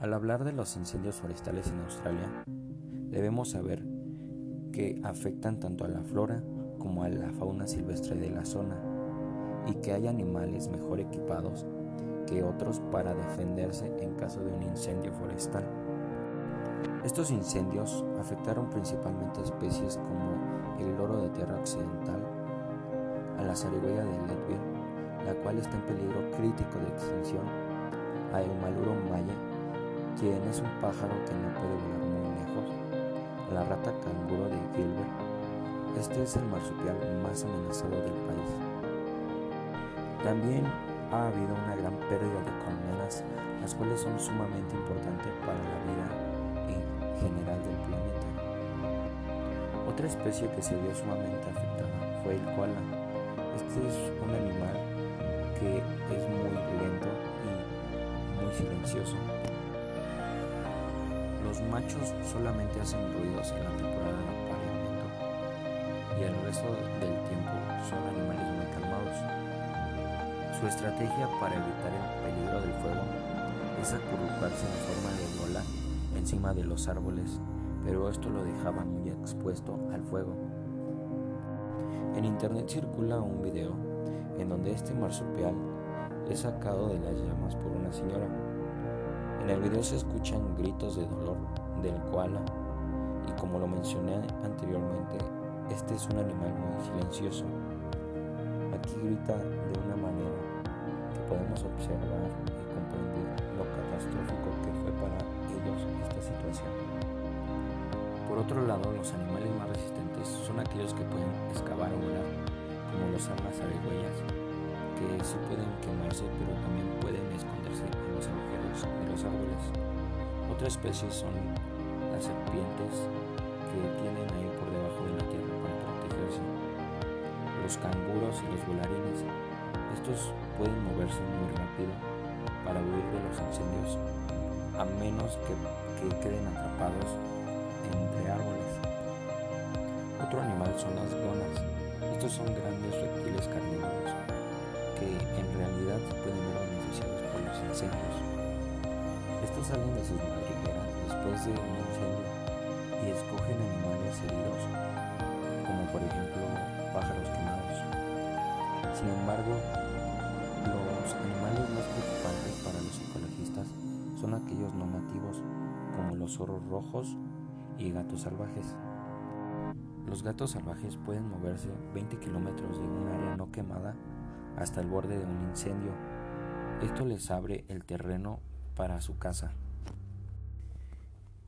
Al hablar de los incendios forestales en Australia, debemos saber que afectan tanto a la flora como a la fauna silvestre de la zona y que hay animales mejor equipados que otros para defenderse en caso de un incendio forestal. Estos incendios afectaron principalmente a especies como el loro de tierra occidental, a la zarigüeya de Leadville, la cual está en peligro crítico de extinción, a el maluro maya, quien es un pájaro que no puede volar muy lejos, la rata canguro de Gilbert. Este es el marsupial más amenazado del país. También ha habido una gran pérdida de colmenas, las cuales son sumamente importantes para la vida en general del planeta. Otra especie que se vio sumamente afectada fue el koala. Este es un animal que es muy lento y muy silencioso. Los machos solamente hacen ruidos en la temporada de apareamiento y el resto del tiempo son animales muy calmados. Su estrategia para evitar el peligro del fuego es acurrucarse en forma de bola encima de los árboles, pero esto lo dejaba muy expuesto al fuego. En internet circula un video en donde este marsupial es sacado de las llamas por una señora en el video se escuchan gritos de dolor del koala y como lo mencioné anteriormente, este es un animal muy silencioso. Aquí grita de una manera que podemos observar y comprender lo catastrófico que fue para ellos esta situación. Por otro lado, los animales más resistentes son aquellos que pueden excavar o volar, como los armas zarigüeyas, que sí pueden quemarse pero también pueden esconderse en los agujeros los árboles. Otra especie son las serpientes que tienen ahí por debajo de la tierra para protegerse. Los canguros y los volarines. Estos pueden moverse muy rápido para huir de los incendios a menos que, que queden atrapados entre árboles. Otro animal son las gonas. Estos son grandes reptiles carnívoros que en realidad pueden ver beneficiados por los incendios. Estos salen de sus madrigueras después de un incendio y escogen animales heridos, como por ejemplo pájaros quemados. Sin embargo, los animales más preocupantes para los ecologistas son aquellos no nativos, como los zorros rojos y gatos salvajes. Los gatos salvajes pueden moverse 20 kilómetros de un área no quemada hasta el borde de un incendio. Esto les abre el terreno para su casa.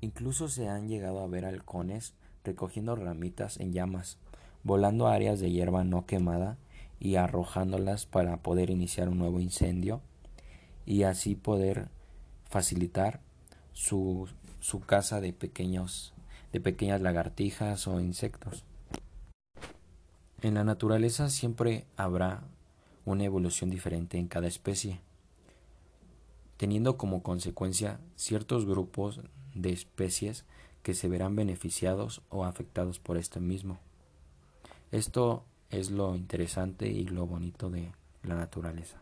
Incluso se han llegado a ver halcones recogiendo ramitas en llamas, volando a áreas de hierba no quemada y arrojándolas para poder iniciar un nuevo incendio y así poder facilitar su, su caza de pequeños de pequeñas lagartijas o insectos. En la naturaleza siempre habrá una evolución diferente en cada especie, teniendo como consecuencia ciertos grupos de especies que se verán beneficiados o afectados por este mismo. Esto es lo interesante y lo bonito de la naturaleza.